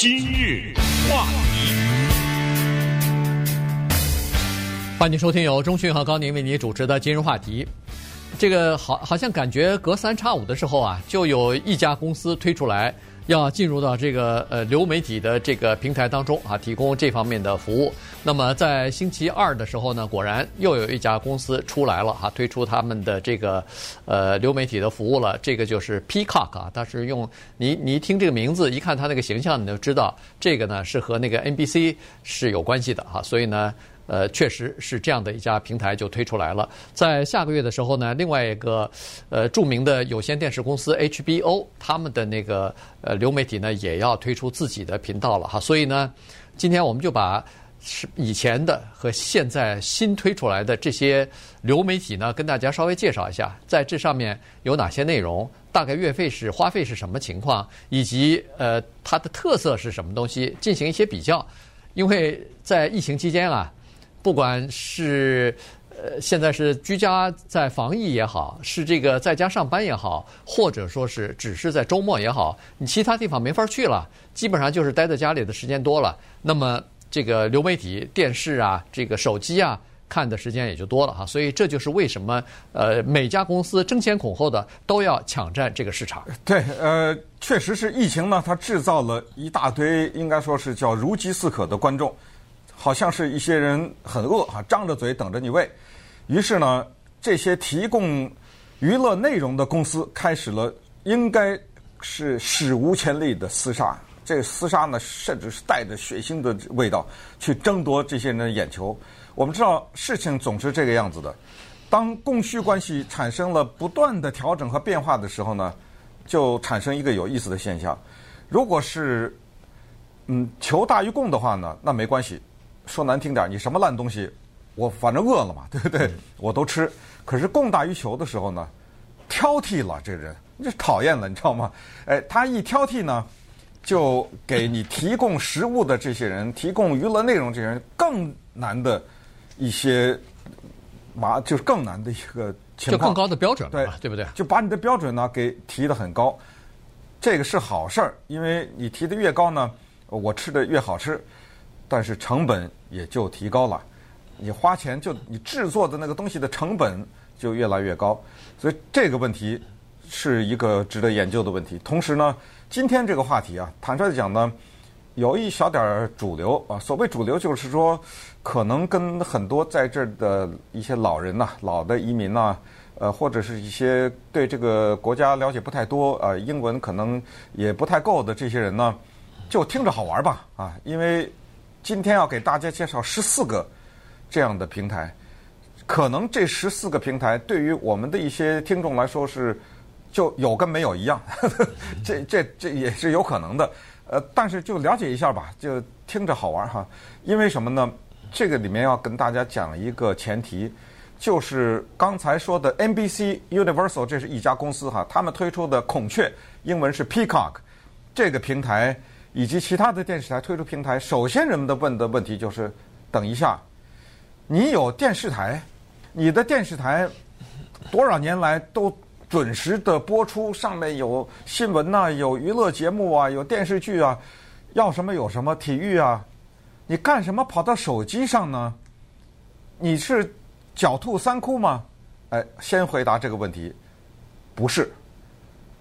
今日话题，欢迎收听由钟讯和高宁为你主持的今日话题。这个好，好像感觉隔三差五的时候啊，就有一家公司推出来。要进入到这个呃流媒体的这个平台当中啊，提供这方面的服务。那么在星期二的时候呢，果然又有一家公司出来了哈，推出他们的这个呃流媒体的服务了。这个就是 Peacock 啊，它是用你你一听这个名字，一看它那个形象，你就知道这个呢是和那个 NBC 是有关系的哈。所以呢。呃，确实是这样的一家平台就推出来了。在下个月的时候呢，另外一个呃著名的有线电视公司 HBO，他们的那个呃流媒体呢也要推出自己的频道了哈。所以呢，今天我们就把是以前的和现在新推出来的这些流媒体呢，跟大家稍微介绍一下，在这上面有哪些内容，大概月费是花费是什么情况，以及呃它的特色是什么东西，进行一些比较。因为在疫情期间啊。不管是呃现在是居家在防疫也好，是这个在家上班也好，或者说是只是在周末也好，你其他地方没法去了，基本上就是待在家里的时间多了。那么这个流媒体、电视啊，这个手机啊，看的时间也就多了哈。所以这就是为什么呃每家公司争先恐后的都要抢占这个市场。对，呃，确实是疫情呢，它制造了一大堆应该说是叫如饥似渴的观众。好像是一些人很饿哈，张着嘴等着你喂。于是呢，这些提供娱乐内容的公司开始了，应该是史无前例的厮杀。这厮杀呢，甚至是带着血腥的味道去争夺这些人的眼球。我们知道事情总是这个样子的。当供需关系产生了不断的调整和变化的时候呢，就产生一个有意思的现象。如果是嗯求大于供的话呢，那没关系。说难听点，你什么烂东西，我反正饿了嘛，对不对？我都吃。可是供大于求的时候呢，挑剔了这人，这讨厌了，你知道吗？哎，他一挑剔呢，就给你提供食物的这些人，提供娱乐内容这些人更难的一些麻，就是更难的一个情况，就更高的标准，对对不对？就把你的标准呢给提得很高，这个是好事儿，因为你提得越高呢，我吃的越好吃。但是成本也就提高了，你花钱就你制作的那个东西的成本就越来越高，所以这个问题是一个值得研究的问题。同时呢，今天这个话题啊，坦率地讲呢，有一小点儿主流啊。所谓主流，就是说可能跟很多在这儿的一些老人呐、老的移民呐，呃，或者是一些对这个国家了解不太多啊，英文可能也不太够的这些人呢，就听着好玩吧啊，因为。今天要给大家介绍十四个这样的平台，可能这十四个平台对于我们的一些听众来说是就有跟没有一样，这这这也是有可能的。呃，但是就了解一下吧，就听着好玩哈。因为什么呢？这个里面要跟大家讲一个前提，就是刚才说的 NBC Universal，这是一家公司哈，他们推出的孔雀，英文是 Peacock，这个平台。以及其他的电视台推出平台，首先人们的问的问题就是：等一下，你有电视台，你的电视台多少年来都准时的播出，上面有新闻呐，有娱乐节目啊，有电视剧啊，要什么有什么，体育啊，你干什么跑到手机上呢？你是狡兔三窟吗？哎，先回答这个问题，不是，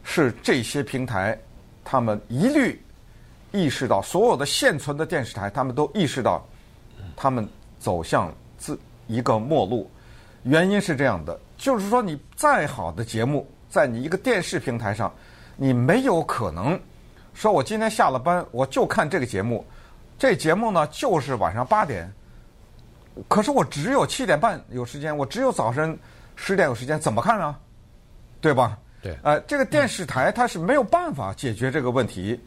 是这些平台他们一律。意识到所有的现存的电视台，他们都意识到，他们走向自一个末路。原因是这样的，就是说你再好的节目，在你一个电视平台上，你没有可能说我今天下了班我就看这个节目，这节目呢就是晚上八点，可是我只有七点半有时间，我只有早晨十点有时间，怎么看啊？对吧？对。呃，这个电视台它是没有办法解决这个问题。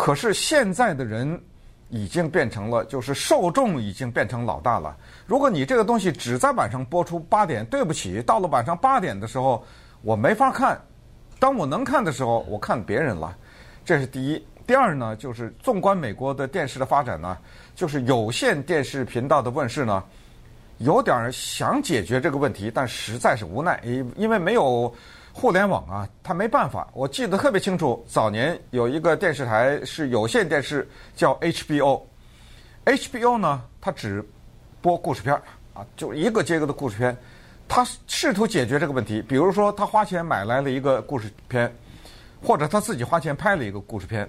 可是现在的人已经变成了，就是受众已经变成老大了。如果你这个东西只在晚上播出八点，对不起，到了晚上八点的时候，我没法看。当我能看的时候，我看别人了。这是第一。第二呢，就是纵观美国的电视的发展呢，就是有线电视频道的问世呢，有点想解决这个问题，但实在是无奈，因为没有互联网啊，它没办法。我记得特别清楚，早年有一个电视台是有线电视，叫 HBO。HBO 呢，它只播故事片儿啊，就一个接一个的故事片。他试图解决这个问题，比如说他花钱买来了一个故事片，或者他自己花钱拍了一个故事片，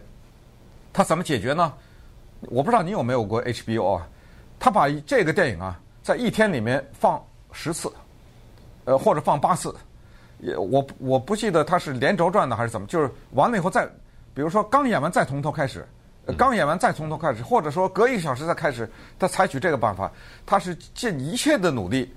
他怎么解决呢？我不知道你有没有过 HBO 啊？他把这个电影啊，在一天里面放十次，呃，或者放八次。也我我不记得他是连轴转的还是怎么，就是完了以后再，比如说刚演完再从头开始，刚演完再从头开始，或者说隔一个小时再开始，他采取这个办法，他是尽一切的努力，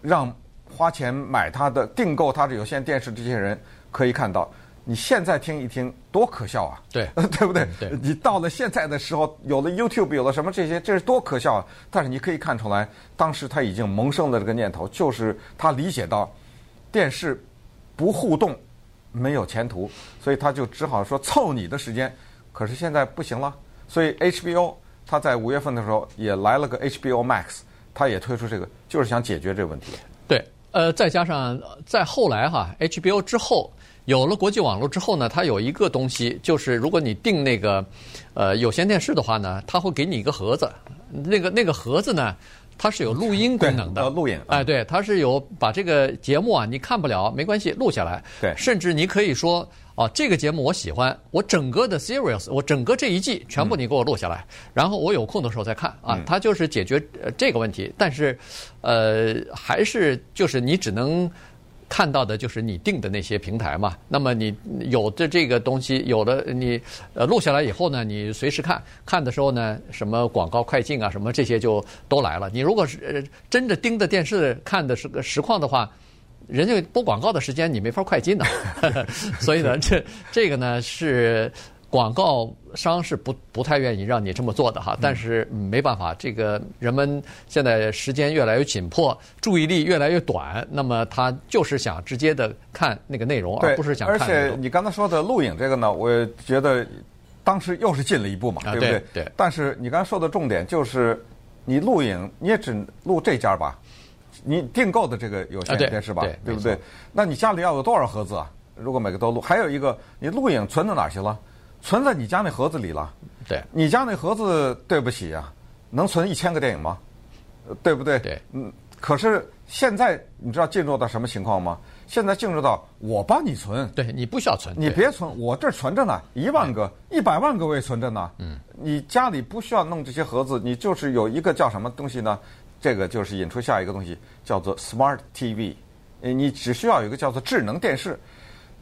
让花钱买他的订购他的有线电视这些人可以看到，你现在听一听多可笑啊，对，对不对？对，你到了现在的时候，有了 YouTube，有了什么这些，这是多可笑啊！但是你可以看出来，当时他已经萌生了这个念头，就是他理解到电视。不互动，没有前途，所以他就只好说凑你的时间。可是现在不行了，所以 HBO 他在五月份的时候也来了个 HBO Max，他也推出这个，就是想解决这个问题。对，呃，再加上在后来哈，HBO 之后有了国际网络之后呢，它有一个东西，就是如果你订那个呃有线电视的话呢，它会给你一个盒子，那个那个盒子呢。它是有录音功能的，录影。哎，对，它是有把这个节目啊，你看不了没关系，录下来。对，甚至你可以说，哦，这个节目我喜欢，我整个的 series，我整个这一季全部你给我录下来，嗯、然后我有空的时候再看啊。它就是解决这个问题，但是，呃，还是就是你只能。看到的就是你定的那些平台嘛，那么你有的这个东西，有的你呃录下来以后呢，你随时看，看的时候呢，什么广告快进啊，什么这些就都来了。你如果是呃真的盯着电视看的是个实况的话，人家播广告的时间你没法快进的，所以呢，这这个呢是。广告商是不不太愿意让你这么做的哈，但是没办法，这个人们现在时间越来越紧迫，注意力越来越短，那么他就是想直接的看那个内容，而不是想看。而且你刚才说的录影这个呢，我觉得当时又是进了一步嘛，对不对？对。对。但是你刚才说的重点就是，你录影你也只录这家吧，你订购的这个有线电视吧，对，对不对？那你家里要有多少盒子啊？如果每个都录，还有一个，你录影存到哪去了？存在你家那盒子里了，对，你家那盒子对不起呀，能存一千个电影吗？对不对？对，嗯。可是现在你知道进入到什么情况吗？现在进入到我帮你存，对，你不需要存，你别存，我这儿存着呢，一万个、一百万个我也存着呢。嗯，你家里不需要弄这些盒子，你就是有一个叫什么东西呢？这个就是引出下一个东西，叫做 Smart TV。你只需要有一个叫做智能电视。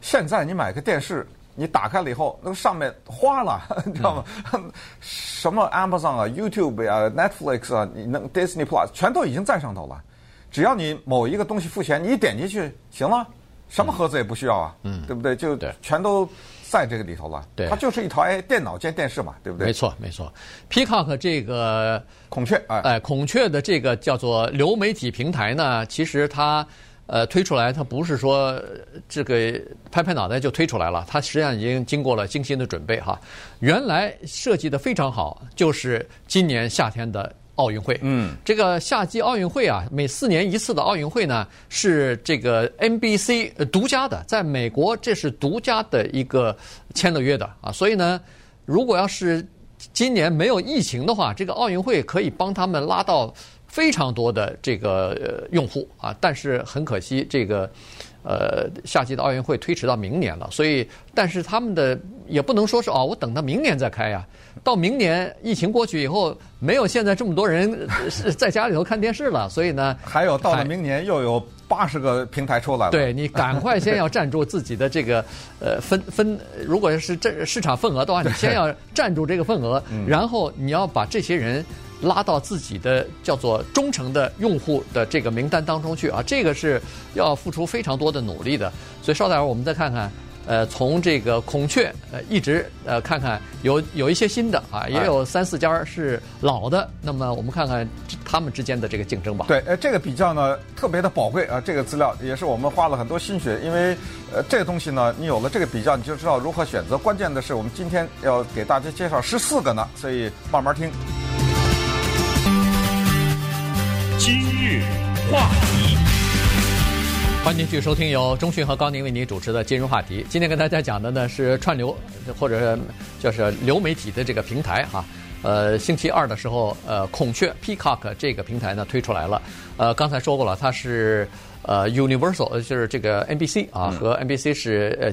现在你买个电视。你打开了以后，那个上面花了，你知道吗？嗯、什么 Amazon 啊、YouTube 啊、Netflix 啊，你能 Disney Plus 全都已经在上头了。只要你某一个东西付钱，你一点进去行了，什么盒子也不需要啊，嗯，对不对？就全都在这个里头了。对，它就是一台电脑兼电视嘛，对不对？没错，没错。Peacock 这个孔雀，哎，哎，孔雀的这个叫做流媒体平台呢，其实它。呃，推出来它不是说这个拍拍脑袋就推出来了，它实际上已经经过了精心的准备哈。原来设计的非常好，就是今年夏天的奥运会。嗯，这个夏季奥运会啊，每四年一次的奥运会呢，是这个 NBC 独家的，在美国这是独家的一个签了约的啊。所以呢，如果要是今年没有疫情的话，这个奥运会可以帮他们拉到。非常多的这个呃用户啊，但是很可惜，这个呃夏季的奥运会推迟到明年了。所以，但是他们的也不能说是哦，我等到明年再开呀。到明年疫情过去以后，没有现在这么多人是在家里头看电视了。所以呢，还有到了明年又有八十个平台出来了。对，你赶快先要占住自己的这个呃分分，如果是这市场份额的话，你先要占住这个份额，然后你要把这些人。拉到自己的叫做忠诚的用户的这个名单当中去啊，这个是要付出非常多的努力的。所以稍待会儿我们再看看，呃，从这个孔雀呃一直呃看看有有一些新的啊，也有三四家是老的。那么我们看看他们之间的这个竞争吧。对，呃，这个比较呢特别的宝贵啊，这个资料也是我们花了很多心血，因为呃这个东西呢，你有了这个比较，你就知道如何选择。关键的是，我们今天要给大家介绍十四个呢，所以慢慢听。今日话题，欢迎继续收听由中讯和高宁为您主持的金融话题。今天跟大家讲的呢是串流或者就是流媒体的这个平台哈。呃，星期二的时候，呃，孔雀 Peacock 这个平台呢推出来了。呃，刚才说过了，它是呃 Universal，就是这个 NBC 啊，和 NBC 是呃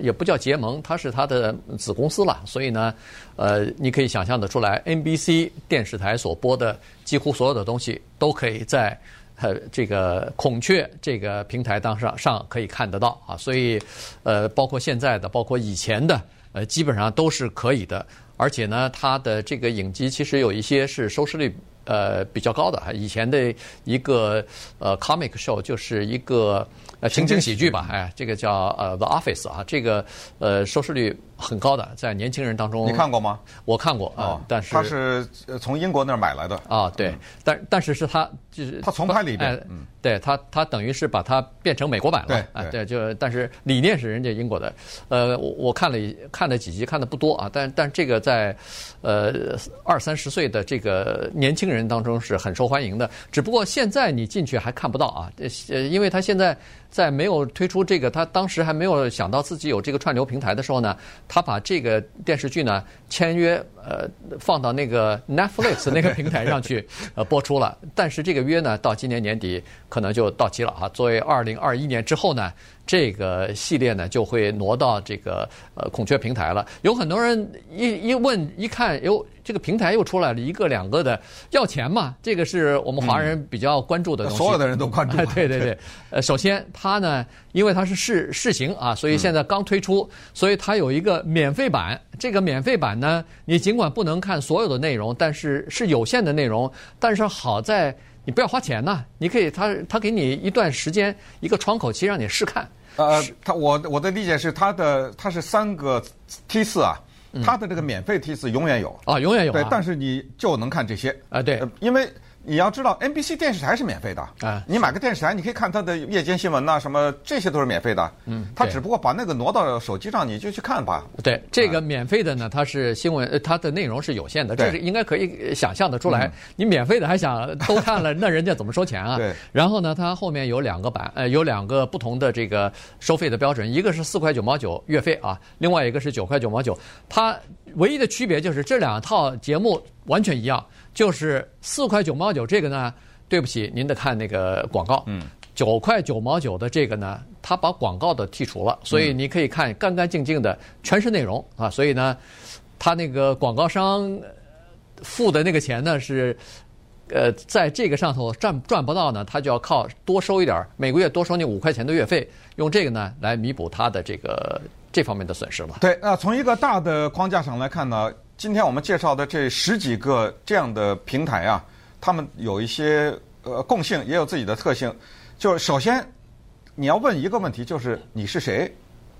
也不叫结盟，它是它的子公司了。所以呢，呃，你可以想象得出来，NBC 电视台所播的几乎所有的东西都可以在。呃，这个孔雀这个平台当上上可以看得到啊，所以呃，包括现在的，包括以前的，呃，基本上都是可以的。而且呢，它的这个影集其实有一些是收视率呃比较高的。以前的一个呃 comic show 就是一个呃情景喜剧吧，哎，这个叫呃 The Office 啊，这个呃收视率。很高的，在年轻人当中，你看过吗？我看过啊，哦、但是他是从英国那儿买来的。啊，对，嗯、但但是是他就是他从拍了一遍，嗯，对他他等于是把它变成美国版了，对，啊，对，就但是理念是人家英国的，呃，我我看了看了几集，看的不多啊，但但这个在呃二三十岁的这个年轻人当中是很受欢迎的，只不过现在你进去还看不到啊，呃，因为他现在。在没有推出这个，他当时还没有想到自己有这个串流平台的时候呢，他把这个电视剧呢签约，呃，放到那个 Netflix 那个平台上去，呃，播出了。但是这个约呢，到今年年底可能就到期了啊。作为二零二一年之后呢，这个系列呢就会挪到这个呃孔雀平台了。有很多人一一问一看，哟。这个平台又出来了一个两个的要钱嘛？这个是我们华人比较关注的东西。所有的人都关注。对对对。呃，首先它呢，因为它是试试行啊，所以现在刚推出，所以它有一个免费版。这个免费版呢，你尽管不能看所有的内容，但是是有限的内容。但是好在你不要花钱呐，你可以他他给你一段时间一个窗口期让你试看。呃，他我我的理解是它的它是三个梯次啊。它的这个免费梯次永远有。啊，永远有。对，但是你就能看这些。啊，对，因为你要知道，NBC 电视台是免费的啊。你买个电视台，你可以看它的夜间新闻呐，什么这些都是免费的。嗯，它只不过把那个挪到手机上，你就去看吧。对，这个免费的呢，它是新闻，它的内容是有限的，这是应该可以想象的出来。你免费的还想都看了，那人家怎么收钱啊？对。然后呢，它后面有两个版，呃，有两个不同的这个收费的标准，一个是四块九毛九月费啊，另外一个是九块九毛九，它。唯一的区别就是这两套节目完全一样，就是四块九毛九这个呢，对不起，您得看那个广告。嗯。九块九毛九的这个呢，它把广告的剔除了，所以你可以看干干净净的全是内容啊。所以呢，它那个广告商付的那个钱呢是，呃，在这个上头赚赚不到呢，他就要靠多收一点，每个月多收你五块钱的月费，用这个呢来弥补他的这个。这方面的损失吧。对，那从一个大的框架上来看呢，今天我们介绍的这十几个这样的平台啊，他们有一些呃共性，也有自己的特性。就是首先你要问一个问题，就是你是谁？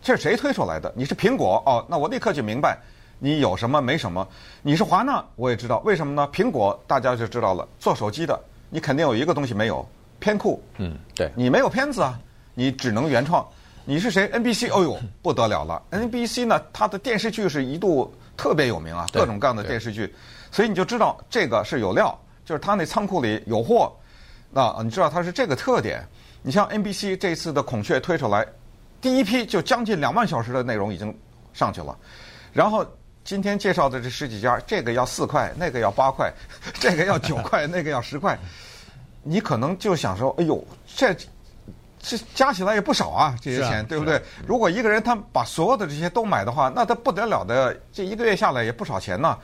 这是谁推出来的？你是苹果哦，那我立刻就明白你有什么没什么。你是华纳，我也知道为什么呢？苹果大家就知道了，做手机的你肯定有一个东西没有，片库。嗯，对，你没有片子啊，你只能原创。你是谁？NBC，哦呦，不得了了！NBC 呢，它的电视剧是一度特别有名啊，各种各样的电视剧，所以你就知道这个是有料，就是它那仓库里有货。那你知道它是这个特点。你像 NBC 这次的孔雀推出来，第一批就将近两万小时的内容已经上去了。然后今天介绍的这十几家，这个要四块，那个要八块，这个要九块，那个要十块，你可能就想说，哎呦，这。这加起来也不少啊，这些钱，对不对？如果一个人他把所有的这些都买的话，那他不得了的，这一个月下来也不少钱呢。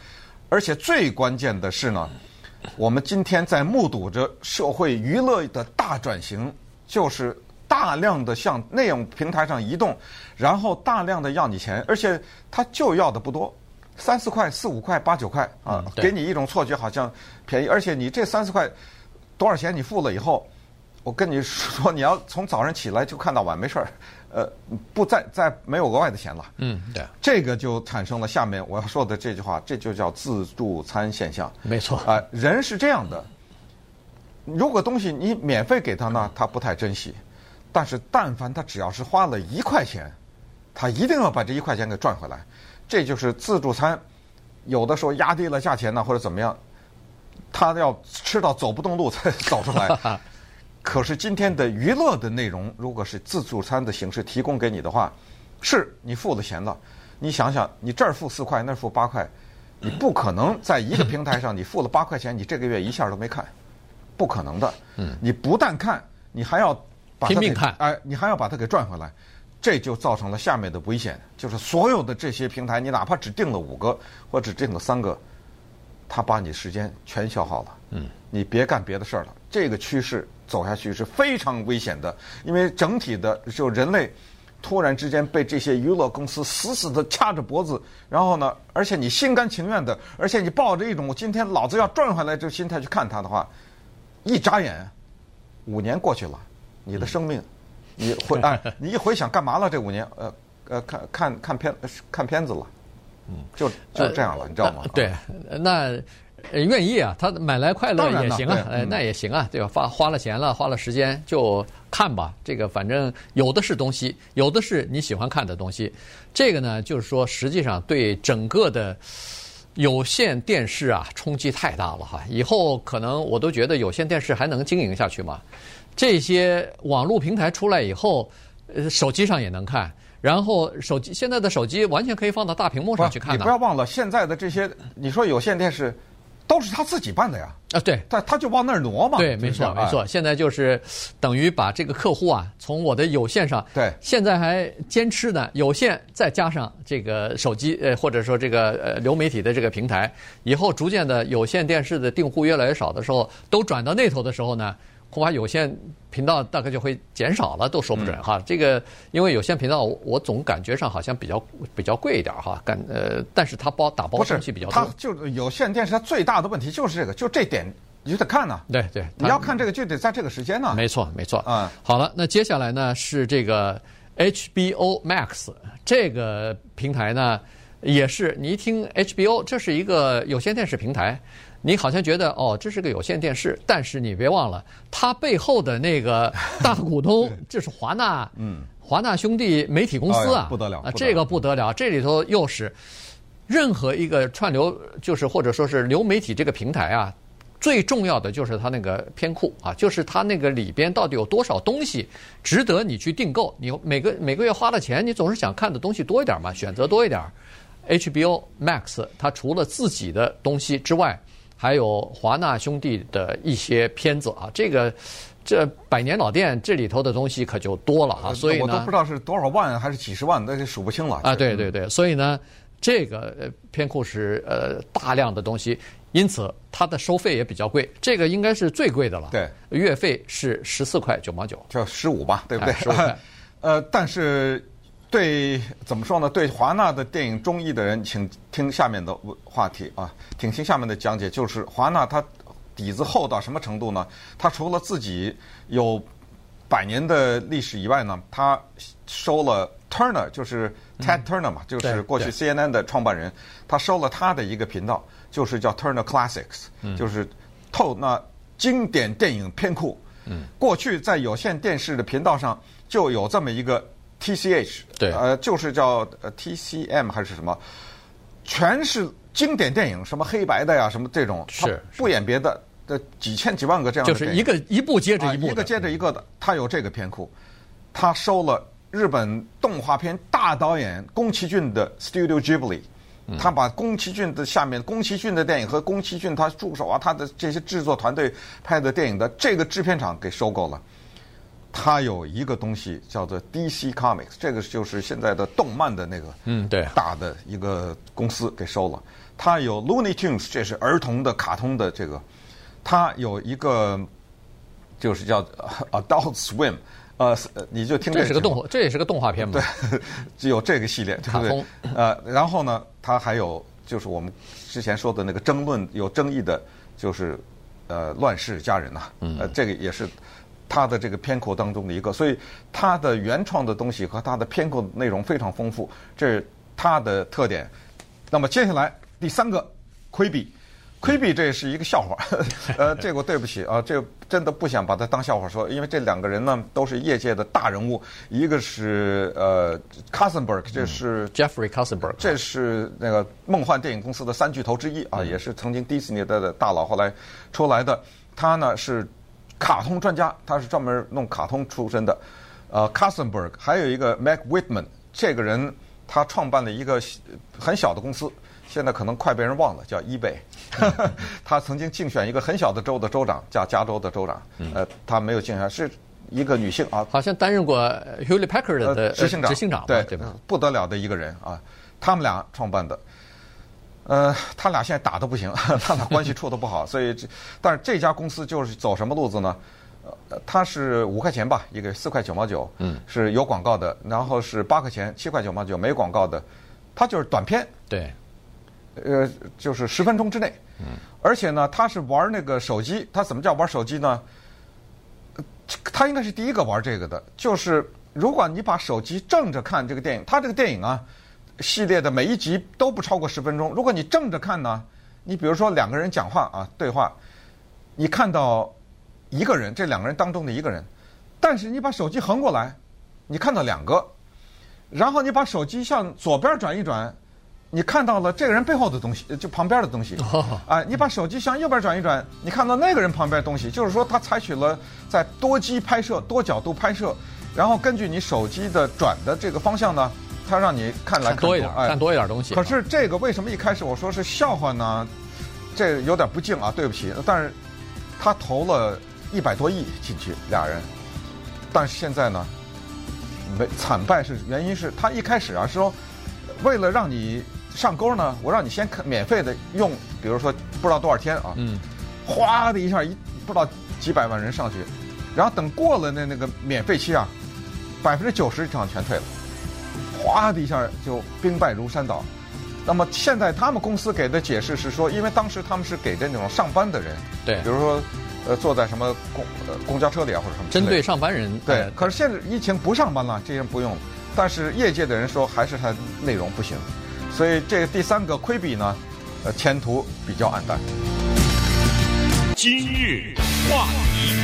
而且最关键的是呢，我们今天在目睹着社会娱乐的大转型，就是大量的向内容平台上移动，然后大量的要你钱，而且他就要的不多，三四块、四五块、八九块啊，给你一种错觉好像便宜，而且你这三四块多少钱你付了以后。我跟你说，你要从早上起来就看到晚没事儿，呃，不再再没有额外的钱了。嗯，对。这个就产生了下面我要说的这句话，这就叫自助餐现象。没错。啊、呃，人是这样的，如果东西你免费给他呢，他不太珍惜；但是但凡他只要是花了一块钱，他一定要把这一块钱给赚回来。这就是自助餐，有的时候压低了价钱呢，或者怎么样，他要吃到走不动路才 走出来。可是今天的娱乐的内容，如果是自助餐的形式提供给你的话，是你付了钱了。你想想，你这儿付四块，那儿付八块，你不可能在一个平台上，你付了八块钱，你这个月一下都没看，不可能的。嗯，你不但看，你还要把它拼命看，哎、呃，你还要把它给赚回来，这就造成了下面的危险，就是所有的这些平台，你哪怕只定了五个或者只定了三个，他把你时间全消耗了。嗯，你别干别的事儿了。这个趋势走下去是非常危险的，因为整体的就人类。突然之间被这些娱乐公司死死的掐着脖子，然后呢，而且你心甘情愿的，而且你抱着一种我今天老子要赚回来这个心态去看它的话，一眨眼，五年过去了，你的生命，你回哎，你一回想干嘛了？这五年，呃呃，看看看片看片子了，嗯，就就这样了，你知道吗？对，那。愿意啊，他买来快乐也行啊，哎，那也行啊，对吧？花花了钱了，花了时间就看吧。这个反正有的是东西，有的是你喜欢看的东西。这个呢，就是说，实际上对整个的有线电视啊冲击太大了哈。以后可能我都觉得有线电视还能经营下去吗？这些网络平台出来以后，呃，手机上也能看，然后手机现在的手机完全可以放到大屏幕上去看。你不要忘了，现在的这些，你说有线电视。都是他自己办的呀！啊，对，他他就往那儿挪嘛。对，没错，没错。现在就是等于把这个客户啊，从我的有线上，对，现在还坚持呢，有线再加上这个手机，呃，或者说这个呃流媒体的这个平台，以后逐渐的有线电视的订户越来越少的时候，都转到那头的时候呢。恐怕有线频道大概就会减少了，都说不准哈。这个因为有线频道，我总感觉上好像比较比较贵一点哈。感呃，但是它包打包东西比较多。它就有线电视，它最大的问题就是这个，就这点你就得看呢。对对，你要看这个就得在这个时间呢。没错没错啊。好了，那接下来呢是这个 HBO Max 这个平台呢，也是你一听 HBO，这是一个有线电视平台。你好像觉得哦，这是个有线电视，但是你别忘了，它背后的那个 大股东就是华纳，嗯，华纳兄弟媒体公司啊，不得了，啊，这个不得了，这里头又是任何一个串流，就是或者说是流媒体这个平台啊，最重要的就是它那个片库啊，就是它那个里边到底有多少东西值得你去订购，你每个每个月花了钱，你总是想看的东西多一点嘛，选择多一点。HBO Max 它除了自己的东西之外，还有华纳兄弟的一些片子啊，这个这百年老店这里头的东西可就多了啊，所以呢，我都不知道是多少万还是几十万，那就数不清了啊。对对对，所以呢，这个片库是呃大量的东西，因此它的收费也比较贵，这个应该是最贵的了。对，月费是十四块九毛九，就十五吧，对不对？十五块。呃，但是。对，怎么说呢？对华纳的电影中意的人，请听下面的话题啊，请听下面的讲解。就是华纳它底子厚到什么程度呢？他除了自己有百年的历史以外呢，他收了 Turner，就是 Ted Turner 嘛，就是过去 CNN 的创办人，他收了他的一个频道，就是叫 Turner Classics，就是透那经典电影片库。嗯，过去在有线电视的频道上就有这么一个。T C H，对，呃，就是叫呃 T C M 还是什么，全是经典电影，什么黑白的呀，什么这种，是不演别的，的几千几万个这样的，就是一个一部接着一部，一个接着一个的，他有这个片库，他收了日本动画片大导演宫崎骏的 Studio Ghibli，他把宫崎骏的下面宫崎骏的电影和宫崎骏他助手啊，他的这些制作团队拍的电影的这个制片厂给收购了。它有一个东西叫做 DC Comics，这个就是现在的动漫的那个，嗯，对，大的一个公司给收了。它有 Looney Tunes，这是儿童的卡通的这个。它有一个就是叫 Adult Swim，呃，你就听这。这是个动，这也是个动画片嘛？对，只有这个系列，卡通。呃，然后呢，它还有就是我们之前说的那个争论有争议的，就是呃，乱世佳人呐，呃，这个也是。它的这个片库当中的一个，所以他的原创的东西和他的片库内容非常丰富，这是他的特点。那么接下来第三个，Quibi，Quibi 这是一个笑话，呃，这个我对不起啊，这真的不想把它当笑话说，因为这两个人呢都是业界的大人物，一个是呃 Katzenberg，这是 Jeffrey Katzenberg，这是那个梦幻电影公司的三巨头之一啊，也是曾经迪士尼的大佬，后来出来的，他呢是。卡通专家，他是专门弄卡通出身的。呃 c a s e n b e r g 还有一个 Mac Whitman，这个人他创办了一个很小的公司，现在可能快被人忘了，叫 eBay。他曾经竞选一个很小的州的州长，叫加州的州长。呃，他没有竞选，是一个女性啊，好像担任过 Hewlett Packard 的执行长。执行长，对对吧？不得了的一个人啊，他们俩创办的。呃，他俩现在打的不行，他俩关系处的不好，所以这，但是这家公司就是走什么路子呢？呃，它是五块钱吧，一个四块九毛九，嗯，是有广告的，然后是八块钱，七块九毛九没广告的，它就是短片，对，呃，就是十分钟之内，嗯，而且呢，他是玩那个手机，他怎么叫玩手机呢？他应该是第一个玩这个的，就是如果你把手机正着看这个电影，他这个电影啊。系列的每一集都不超过十分钟。如果你正着看呢，你比如说两个人讲话啊，对话，你看到一个人，这两个人当中的一个人，但是你把手机横过来，你看到两个，然后你把手机向左边转一转，你看到了这个人背后的东西，就旁边的东西。啊，你把手机向右边转一转，你看到那个人旁边的东西。就是说，他采取了在多机拍摄、多角度拍摄，然后根据你手机的转的这个方向呢。他让你看来看多一点，哎看多一点东西。可是这个为什么一开始我说是笑话呢？这有点不敬啊，对不起。但是他投了一百多亿进去，俩人。但是现在呢，没惨败是原因是他一开始啊说，为了让你上钩呢，我让你先看免费的用，比如说不知道多少天啊，嗯，哗的一下一不知道几百万人上去，然后等过了那那个免费期啊，百分之九十以上全退了。哗的一下就兵败如山倒，那么现在他们公司给的解释是说，因为当时他们是给的那种上班的人，对，比如说，呃，坐在什么公呃公交车里啊或者什么，针对上班人，对。可是现在疫情不上班了，这些人不用，但是业界的人说还是他内容不行，所以这个第三个亏比呢，呃，前途比较暗淡。今日话题。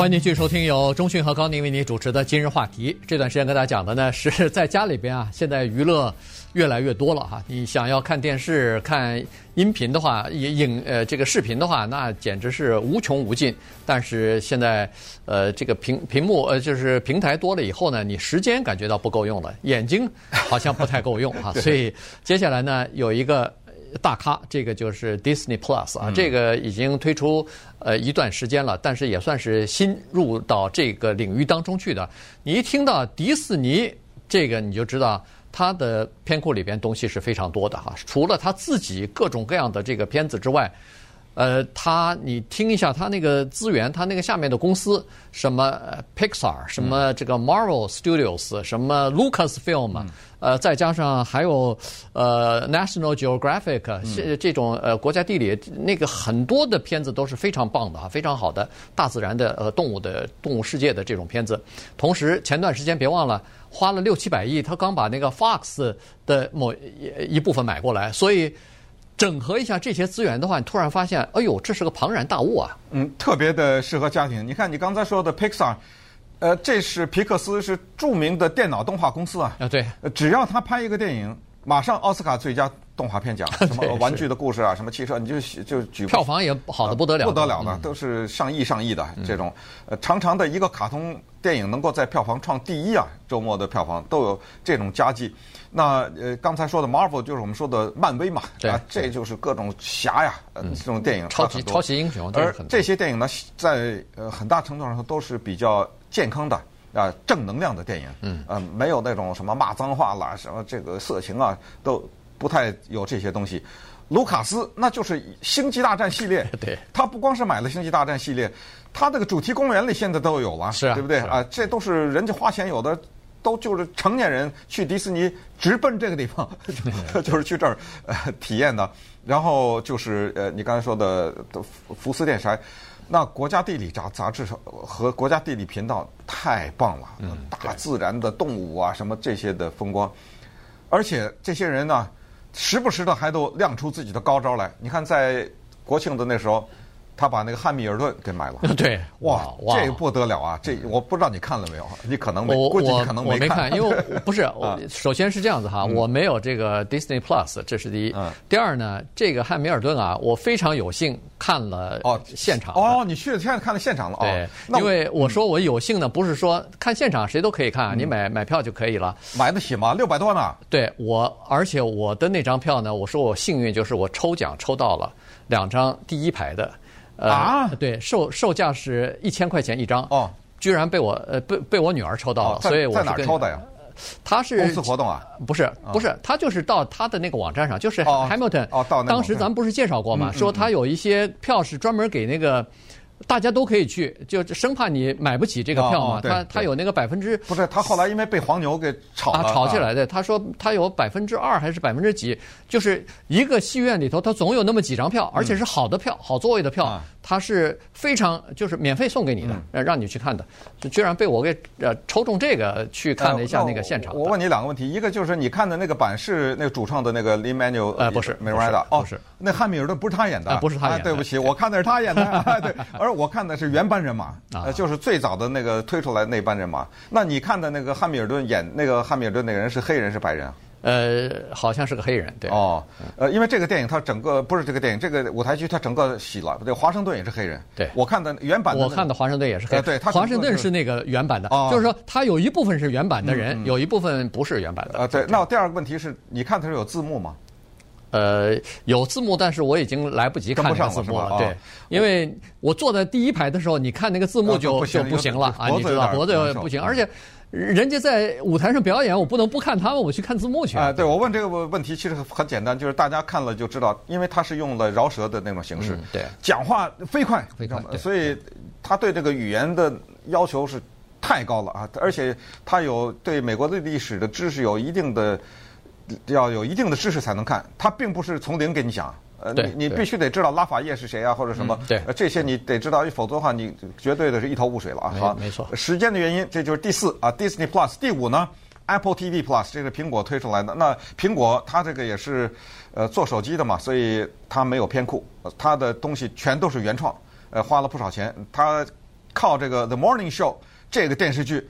欢迎继续收听由中讯和高宁为您主持的今日话题。这段时间跟大家讲的呢，是在家里边啊，现在娱乐越来越多了哈。你想要看电视、看音频的话，影呃这个视频的话，那简直是无穷无尽。但是现在呃这个屏屏 幕呃就是平台多了以后呢，你时间感觉到不够用了，眼睛好像不太够用啊。所以接下来呢，有一个。大咖，这个就是 Disney Plus 啊，这个已经推出呃一段时间了，但是也算是新入到这个领域当中去的。你一听到迪士尼这个，你就知道它的片库里边东西是非常多的哈。除了他自己各种各样的这个片子之外，呃，他你听一下他那个资源，他那个下面的公司什么 Pixar，什么这个 Marvel Studios，什么 Lucasfilm。呃，再加上还有呃，National Geographic，这这种呃国家地理那个很多的片子都是非常棒的啊，非常好的大自然的呃动物的动物世界的这种片子。同时，前段时间别忘了花了六七百亿，他刚把那个 Fox 的某一部分买过来，所以整合一下这些资源的话，你突然发现，哎呦，这是个庞然大物啊！嗯，特别的适合家庭。你看，你刚才说的 Pixar。呃，这是皮克斯，是著名的电脑动画公司啊。啊，对。只要他拍一个电影，马上奥斯卡最佳动画片奖，什么玩具的故事啊，什么汽车，你就就举。票房也好的不得了。不得了的，都是上亿上亿的这种。呃，常常的一个卡通电影能够在票房创第一啊，周末的票房都有这种佳绩。那呃，刚才说的 Marvel 就是我们说的漫威嘛，对啊，这就是各种侠呀，这种电影。超级超级英雄。而这些电影呢，在呃很大程度上都是比较。健康的啊，正能量的电影，嗯，呃，没有那种什么骂脏话啦，什么这个色情啊，都不太有这些东西。卢卡斯那就是星际大战系列，对，他不光是买了星际大战系列，他那个主题公园里现在都有了，是啊，对不对啊？这都是人家花钱，有的都就是成年人去迪士尼直奔这个地方，就是去这儿呃体验的。然后就是呃，你刚才说的福斯电视台。那国家地理杂杂志和国家地理频道太棒了，大自然的动物啊，什么这些的风光，而且这些人呢，时不时的还都亮出自己的高招来。你看，在国庆的那时候，他把那个汉密尔顿给买了。对，哇，这个不得了啊！这我不知道你看了没有？你可能没，我估计你可能我没看，因为 不是。我首先是这样子哈，我没有这个 Disney Plus，这是第一。第二呢，这个汉密尔顿啊，我非常有幸看了哦现场。哦，你去了现在看了现场了？对，因为我说我有幸呢，不是说看现场谁都可以看，你买买票就可以了。买得起吗？六百多呢？对我，而且我的那张票呢，我说我幸运，就是我抽奖抽到了两张第一排的。啊，对，售售价是一千块钱一张。哦，居然被我呃被被我女儿抽到了，所以我在哪抽的呀？他是公司活动啊？不是，不是，他就是到他的那个网站上，就是 Hamilton。哦，到那。当时咱们不是介绍过吗？说他有一些票是专门给那个。大家都可以去，就生怕你买不起这个票嘛。他他有那个百分之不是他后来因为被黄牛给炒啊，炒起来的。他说他有百分之二还是百分之几，就是一个戏院里头，他总有那么几张票，而且是好的票，好座位的票，他是非常就是免费送给你的，让你去看的。就居然被我给呃抽中这个去看了一下那个现场。我问你两个问题，一个就是你看的那个版是那个主唱的那个 Lin-Manuel 呃不是 Miranda 哦，是那汉密尔顿不是他演的，不是他演的。对不起，我看的是他演的，对，而。我看的是原班人马，呃，就是最早的那个推出来那班人马。那你看的那个汉密尔顿演那个汉密尔顿那个人是黑人是白人啊？呃，好像是个黑人，对。哦，呃，因为这个电影它整个不是这个电影，这个舞台剧它整个洗了。对，华盛顿也是黑人。对，我看的原版的。我看的华盛顿也是黑人。对，他华盛顿是那个原版的，就是说他有一部分是原版的人，有一部分不是原版的。呃，对。那第二个问题是你看的时候有字幕吗？呃，有字幕，但是我已经来不及看那个字幕了。对，因为我坐在第一排的时候，你看那个字幕就就不行了啊，你知道，脖子不行。而且人家在舞台上表演，我不能不看他们，我去看字幕去。啊，对，我问这个问题其实很简单，就是大家看了就知道，因为他是用了饶舌的那种形式，对，讲话飞快飞快，所以他对这个语言的要求是太高了啊，而且他有对美国的历史的知识有一定的。要有一定的知识才能看，他并不是从零给你讲，呃，你你必须得知道拉法叶是谁啊，或者什么，对，这些你得知道，否则的话你绝对的是一头雾水了啊。好，没错。时间的原因，这就是第四啊，Disney Plus。第五呢，Apple TV Plus，这是苹果推出来的。那苹果它这个也是呃做手机的嘛，所以它没有偏库，它的东西全都是原创，呃，花了不少钱，它靠这个 The Morning Show 这个电视剧。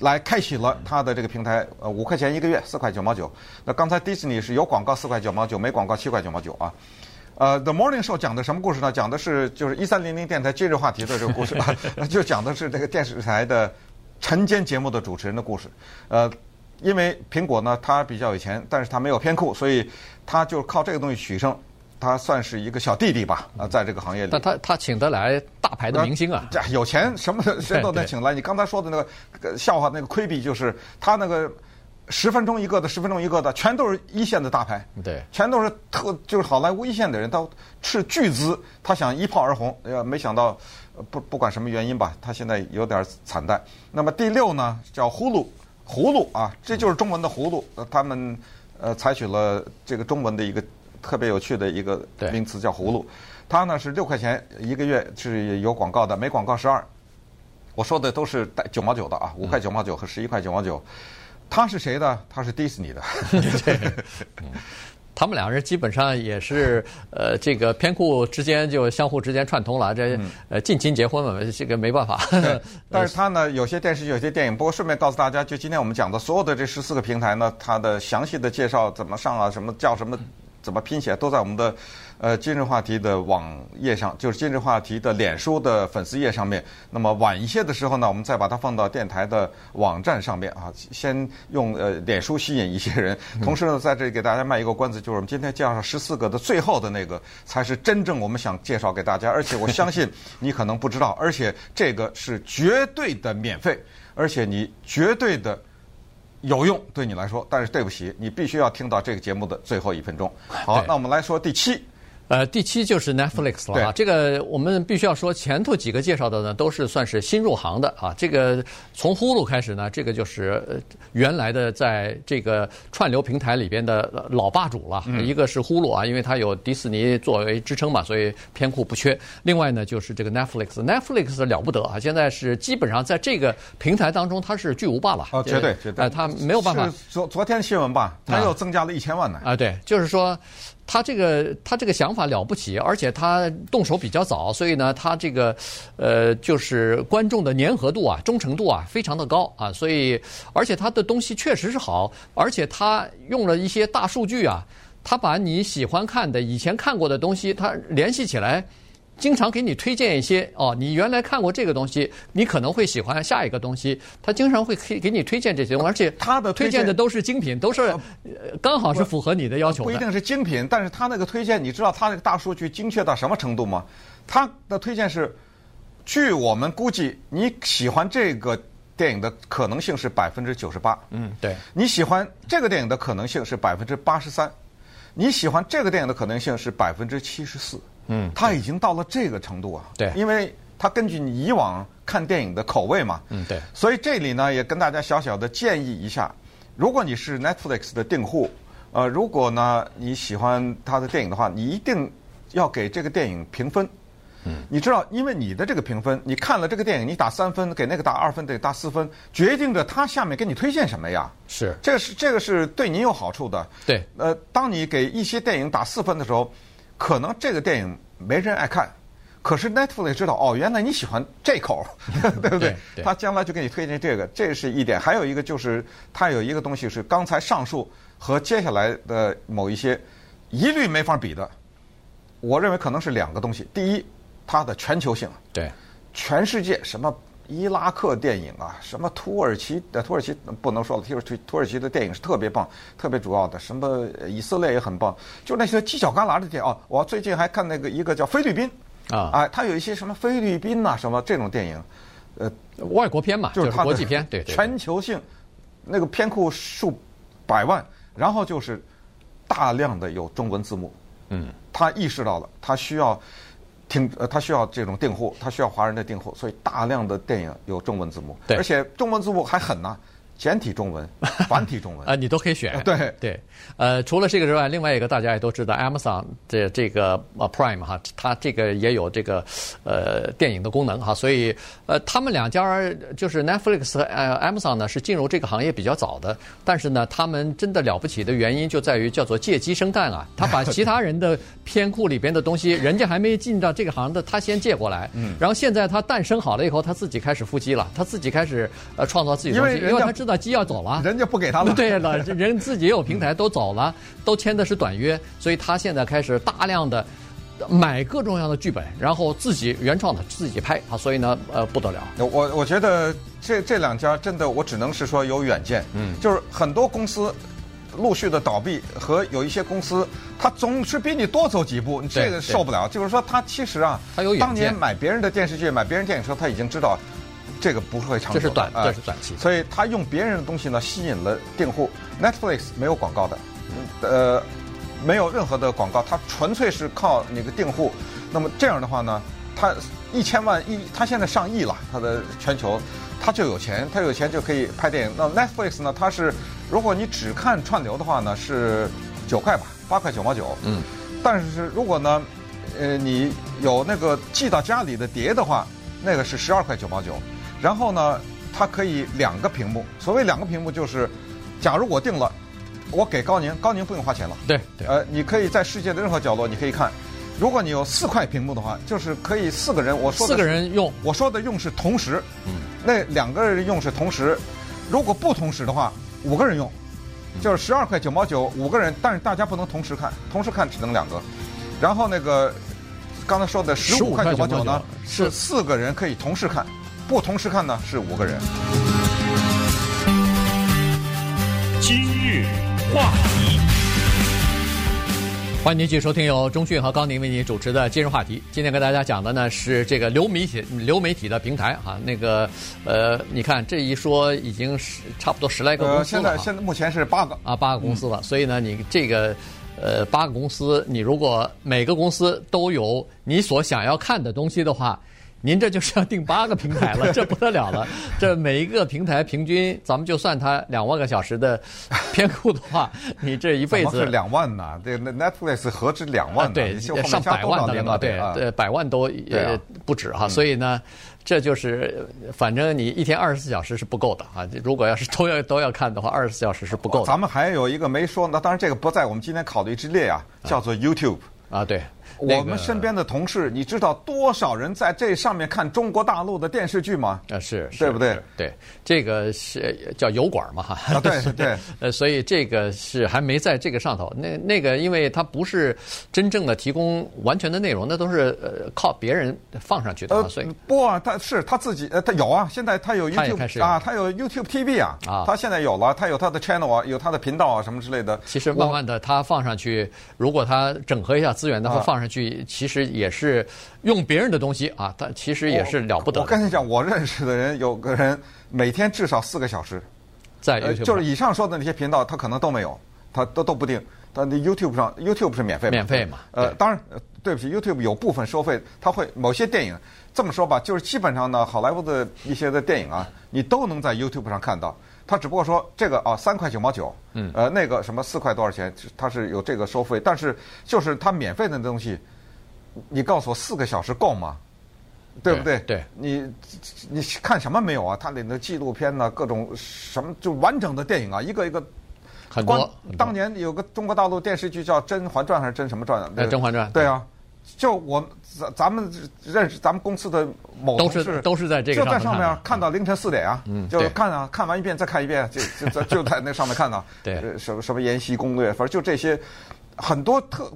来开启了它的这个平台，呃，五块钱一个月，四块九毛九。那刚才迪士尼是有广告四块九毛九，没广告七块九毛九啊。呃，The Morning Show 讲的什么故事呢？讲的是就是一三零零电台今日话题的这个故事啊，就讲的是这个电视台的晨间节目的主持人的故事。呃，因为苹果呢，它比较有钱，但是它没有偏库，所以它就靠这个东西取胜。他算是一个小弟弟吧，啊，在这个行业里。但他他请得来大牌的明星啊，这有钱什么人都能请来。你刚才说的那个笑话，那个亏比就是他那个十分钟一个的，十分钟一个的，全都是一线的大牌，对，全都是特就是好莱坞一线的人，他斥巨资，他想一炮而红，呃，没想到不不管什么原因吧，他现在有点惨淡。那么第六呢，叫呼噜，葫芦啊，这就是中文的葫芦，他们呃采取了这个中文的一个。特别有趣的一个名词叫“葫芦”，它呢是六块钱一个月，是有广告的，没广告十二。我说的都是带九毛九的啊，五块九毛九和十一块九毛九。他是谁的？他是迪士尼的。他们两个人基本上也是呃，这个偏库之间就相互之间串通了，这呃近亲结婚嘛，这个没办法。但是他呢，有些电视剧、有些电影。不过顺便告诉大家，就今天我们讲的所有的这十四个平台呢，它的详细的介绍怎么上啊，什么叫什么。怎么拼写都在我们的呃今日话题的网页上，就是今日话题的脸书的粉丝页上面。那么晚一些的时候呢，我们再把它放到电台的网站上面啊。先用呃脸书吸引一些人，同时呢，在这里给大家卖一个关子，就是我们今天介绍十四个的最后的那个才是真正我们想介绍给大家。而且我相信你可能不知道，而且这个是绝对的免费，而且你绝对的。有用对你来说，但是对不起，你必须要听到这个节目的最后一分钟。好，那我们来说第七。呃，第七就是 Netflix 了啊。这个我们必须要说，前头几个介绍的呢，都是算是新入行的啊。这个从 Hulu 开始呢，这个就是原来的在这个串流平台里边的老霸主了。一个是 Hulu 啊，因为它有迪士尼作为支撑嘛，所以片库不缺。另外呢，就是这个 Netflix，Netflix 了不得啊，现在是基本上在这个平台当中，它是巨无霸了。哦，绝对绝对。它没有办法。昨昨天新闻吧，它又增加了一千万呢。啊，对，就是说。他这个他这个想法了不起，而且他动手比较早，所以呢，他这个呃就是观众的粘合度啊、忠诚度啊非常的高啊，所以而且他的东西确实是好，而且他用了一些大数据啊，他把你喜欢看的、以前看过的东西，他联系起来。经常给你推荐一些哦，你原来看过这个东西，你可能会喜欢下一个东西。他经常会给给你推荐这些东西，而且他的推荐的都是精品，都是刚好是符合你的要求的。不一定是精品，但是他那个推荐，你知道他那个大数据精确到什么程度吗？他的推荐是，据我们估计，你喜欢这个电影的可能性是百分之九十八。嗯，对。你喜欢这个电影的可能性是百分之八十三，你喜欢这个电影的可能性是百分之七十四。嗯，他已经到了这个程度啊。对，因为他根据你以往看电影的口味嘛。嗯，对。所以这里呢，也跟大家小小的建议一下：如果你是 Netflix 的订户，呃，如果呢你喜欢他的电影的话，你一定要给这个电影评分。嗯，你知道，因为你的这个评分，你看了这个电影，你打三分，给那个打二分，得打四分，决定着他下面给你推荐什么呀？是，这个是这个是对您有好处的。对。呃，当你给一些电影打四分的时候。可能这个电影没人爱看，可是 Netflix 知道哦，原来你喜欢这口，对不对？他将来就给你推荐这个，这是一点。还有一个就是，他有一个东西是刚才上述和接下来的某一些一律没法比的。我认为可能是两个东西。第一，它的全球性，对，全世界什么。伊拉克电影啊，什么土耳其的土耳其不能说了，土耳其土耳其的电影是特别棒，特别主要的。什么以色列也很棒，就那些犄角旮旯的电影哦。我最近还看那个一个叫菲律宾啊，哎，它有一些什么菲律宾呐、啊，什么这种电影，呃，外国片嘛，就是它国际片，对，全球性，那个片库数百万，然后就是大量的有中文字幕，嗯，他意识到了，他需要。听，呃，他需要这种订户，他需要华人的订户，所以大量的电影有中文字幕，对，而且中文字幕还狠呢。简体中文、繁体中文啊，你都可以选。对对，呃，除了这个之外，另外一个大家也都知道，Amazon 这这个呃 Prime 哈，它这个也有这个呃电影的功能哈，所以呃他们两家就是 Netflix 和呃 Amazon 呢是进入这个行业比较早的，但是呢他们真的了不起的原因就在于叫做借鸡生蛋啊，他把其他人的片库里边的东西，人家还没进到这个行的，他先借过来，嗯，然后现在他蛋生好了以后，他自己开始孵鸡了，他自己开始呃创造自己东西，因为他知道。那鸡要走了，人家不给他了。对了，人自己也有平台都走了，都签的是短约，所以他现在开始大量的买各种各样的剧本，然后自己原创的自己拍啊，所以呢，呃，不得了。我我觉得这这两家真的，我只能是说有远见。嗯，就是很多公司陆续的倒闭，和有一些公司，他总是比你多走几步，你这个受不了。就是说，他其实啊，他有。当年买别人的电视剧、买别人电影时候，他已经知道。这个不会长久，这是短，这是短期。所以他用别人的东西呢，吸引了订户。Netflix 没有广告的，呃，没有任何的广告，它纯粹是靠那个订户。那么这样的话呢，他一千万亿，他现在上亿了，他的全球，他就有钱，他有钱就可以拍电影。那 Netflix 呢，它是如果你只看串流的话呢，是九块吧，八块九毛九。嗯。但是如果呢，呃，你有那个寄到家里的碟的话，那个是十二块九毛九。然后呢，它可以两个屏幕。所谓两个屏幕，就是，假如我定了，我给高宁，高宁不用花钱了。对，对。呃，你可以在世界的任何角落，你可以看。如果你有四块屏幕的话，就是可以四个人。我说的四个人用。我说的用是同时。嗯。那两个人用是同时，如果不同时的话，五个人用，就是十二块九毛九，五个人，但是大家不能同时看，同时看只能两个。然后那个刚才说的十五块九毛九呢，是四个人可以同时看。不同时看呢，是五个人。今日话题，欢迎您继续收听由钟讯和高宁为您主持的今日话题。今天跟大家讲的呢是这个流媒体流媒体的平台啊，那个呃，你看这一说已经是差不多十来个公司了。呃、现在现在目前是八个啊，八个公司了。嗯、所以呢，你这个呃八个公司，你如果每个公司都有你所想要看的东西的话。您这就是要定八个平台了，这不得了了。这每一个平台平均，咱们就算它两万个小时的片库的话，你这一辈子是两万呢？这 Netflix 何止两万呢？对，上百万的了，对，对，百万都也不止哈。所以呢，这就是反正你一天二十四小时是不够的啊。如果要是都要都要看的话，二十四小时是不够的。咱们还有一个没说，那当然这个不在我们今天考虑之列啊，叫做 YouTube 啊，对。我们身边的同事，你知道多少人在这上面看中国大陆的电视剧吗？啊，是，对不对？对，这个是叫油管嘛，哈。啊，对对。呃，所以这个是还没在这个上头。那那个，因为它不是真正的提供完全的内容，那都是呃靠别人放上去的。呃，所以不啊，他是他自己，呃，他有啊，现在他有 YouTube 啊，他有 YouTube TV 啊，啊，他现在有了，他有他的 channel 啊，有他的频道啊，什么之类的。其实慢慢的，他放上去，如果他整合一下资源的话，放上去，其实。也是用别人的东西啊，但其实也是了不得。我跟你讲，我认识的人有个人每天至少四个小时在 YouTube，就是以上说的那些频道，他可能都没有，他都都不定。但那 YouTube 上，YouTube 是免费，免费嘛？呃，当然，对不起，YouTube 有部分收费，他会某些电影这么说吧，就是基本上呢，好莱坞的一些的电影啊，你都能在 YouTube 上看到。他只不过说这个啊，三块九毛九，嗯，呃，那个什么四块多少钱，他是有这个收费，但是就是他免费的东西。你告诉我四个小时够吗？对不对？对，你你看什么没有啊？它里的纪录片呢，各种什么就完整的电影啊，一个一个。很多。当年有个中国大陆电视剧叫《甄嬛传》还是《甄什么传》？对，《甄嬛传》。对啊，就我咱咱们认识咱们公司的某同事，都是都是在这个就在上面看到凌晨四点啊，就看啊，看完一遍再看一遍，就就在就在那上面看到。对。什么什么《延禧攻略》，反正就这些很多特。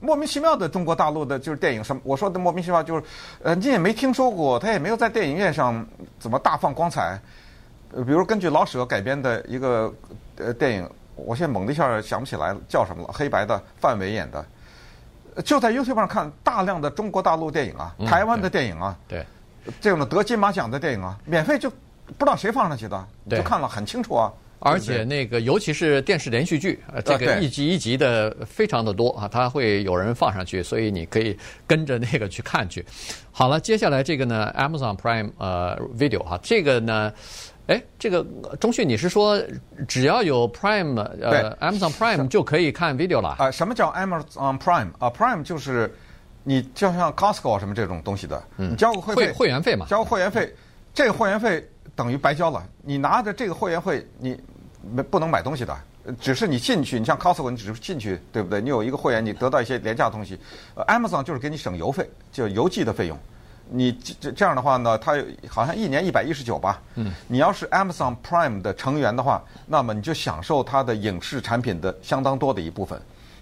莫名其妙的中国大陆的就是电影什么？我说的莫名其妙就是，呃，你也没听说过，他也没有在电影院上怎么大放光彩。呃，比如根据老舍改编的一个呃电影，我现在猛的一下想不起来叫什么了，黑白的，范伟演的，就在 YouTube 上看大量的中国大陆电影啊，台湾的电影啊，对，这种得金马奖的电影啊，免费就不知道谁放上去的，就看了很清楚啊。而且那个，尤其是电视连续剧，这个一集一集的非常的多啊，它会有人放上去，所以你可以跟着那个去看去。好了，接下来这个呢，Amazon Prime 呃 Video 哈，这个呢，哎，这个钟迅，你是说只要有 Prime 呃 Amazon Prime 就可以看 Video 了？啊，什么叫 Amazon Prime 啊？Prime 就是你就像 Costco 什么这种东西的，你交个会费会员费嘛，交个会员费，这个会员费。等于白交了。你拿着这个会员费，你没不能买东西的，只是你进去。你像 Costco，你只是进去，对不对？你有一个会员，你得到一些廉价的东西。呃，Amazon 就是给你省邮费，就邮寄的费用。你这这样的话呢，它好像一年一百一十九吧。嗯。你要是 Amazon Prime 的成员的话，那么你就享受它的影视产品的相当多的一部分。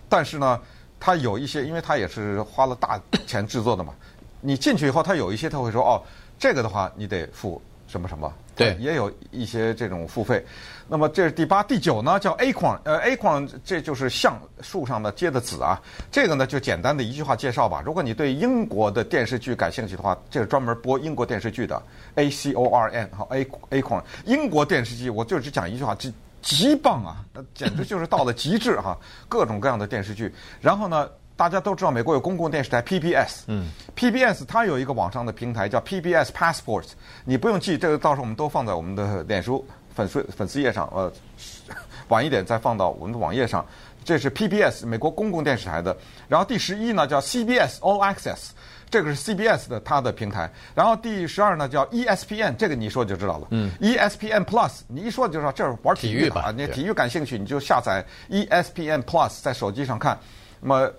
但是呢，它有一些，因为它也是花了大钱制作的嘛。你进去以后，它有一些，它会说哦，这个的话你得付什么什么。对，也有一些这种付费。那么这是第八、第九呢，叫 Acorn。呃，Acorn 这就是橡树上的结的籽啊。这个呢，就简单的一句话介绍吧。如果你对英国的电视剧感兴趣的话，这是专门播英国电视剧的。A C O R N 好，A Acorn。英国电视剧，我就只讲一句话，极极棒啊，那简直就是到了极致哈、各种各样的电视剧，然后呢。大家都知道，美国有公共电视台 PBS。嗯，PBS 它有一个网上的平台叫 PBS Passport，你不用记，这个到时候我们都放在我们的脸书粉丝粉丝页上，呃，晚一点再放到我们的网页上。这是 PBS 美国公共电视台的。然后第十一呢叫 CBS All Access，这个是 CBS 的它的平台。然后第十二呢叫 ESPN，这个你说就知道了。嗯，ESPN Plus，你一说就知道这是玩体育的啊。你体育感兴趣，你就下载 ESPN Plus 在手机上看。那么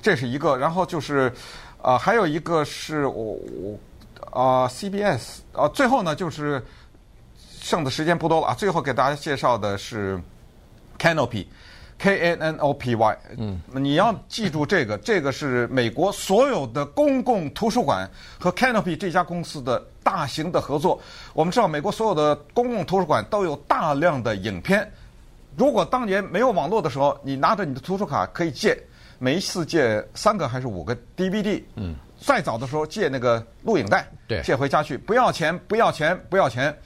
这是一个，然后就是，啊、呃，还有一个是我我啊，CBS 啊、呃，最后呢就是剩的时间不多了啊，最后给大家介绍的是 Canopy。K A N O P Y，嗯，你要记住这个，这个是美国所有的公共图书馆和 Canopy 这家公司的大型的合作。我们知道，美国所有的公共图书馆都有大量的影片，如果当年没有网络的时候，你拿着你的图书卡可以借。每一次借三个还是五个 DVD？嗯，再早的时候借那个录影带，对，借回家去，不要钱，不要钱，不要钱，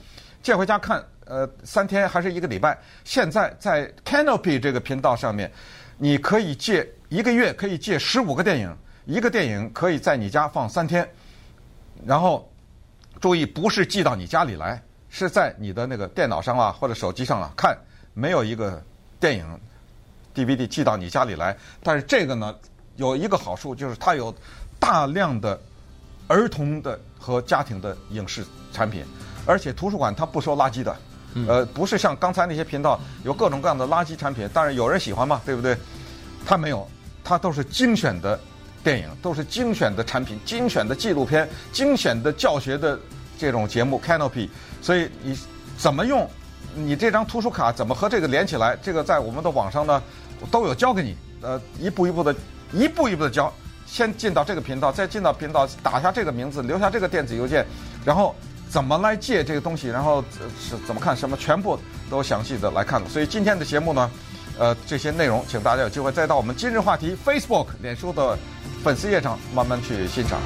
借回家看，呃，三天还是一个礼拜。现在在 Canopy 这个频道上面，你可以借一个月，可以借十五个电影，一个电影可以在你家放三天。然后注意，不是寄到你家里来，是在你的那个电脑上啊或者手机上啊看，没有一个电影 DVD 寄到你家里来。但是这个呢，有一个好处就是它有大量的儿童的和家庭的影视产品，而且图书馆它不收垃圾的。呃，不是像刚才那些频道有各种各样的垃圾产品，但是有人喜欢嘛，对不对？它没有，它都是精选的电影，都是精选的产品，精选的纪录片，精选的教学的这种节目 Canopy。所以你怎么用？你这张图书卡怎么和这个连起来？这个在我们的网上呢都有教给你，呃，一步一步的，一步一步的教。先进到这个频道，再进到频道，打下这个名字，留下这个电子邮件，然后。怎么来借这个东西？然后是怎么看什么？全部都详细的来看。所以今天的节目呢，呃，这些内容，请大家有机会再到我们今日话题 Facebook 脸书的粉丝页上慢慢去欣赏。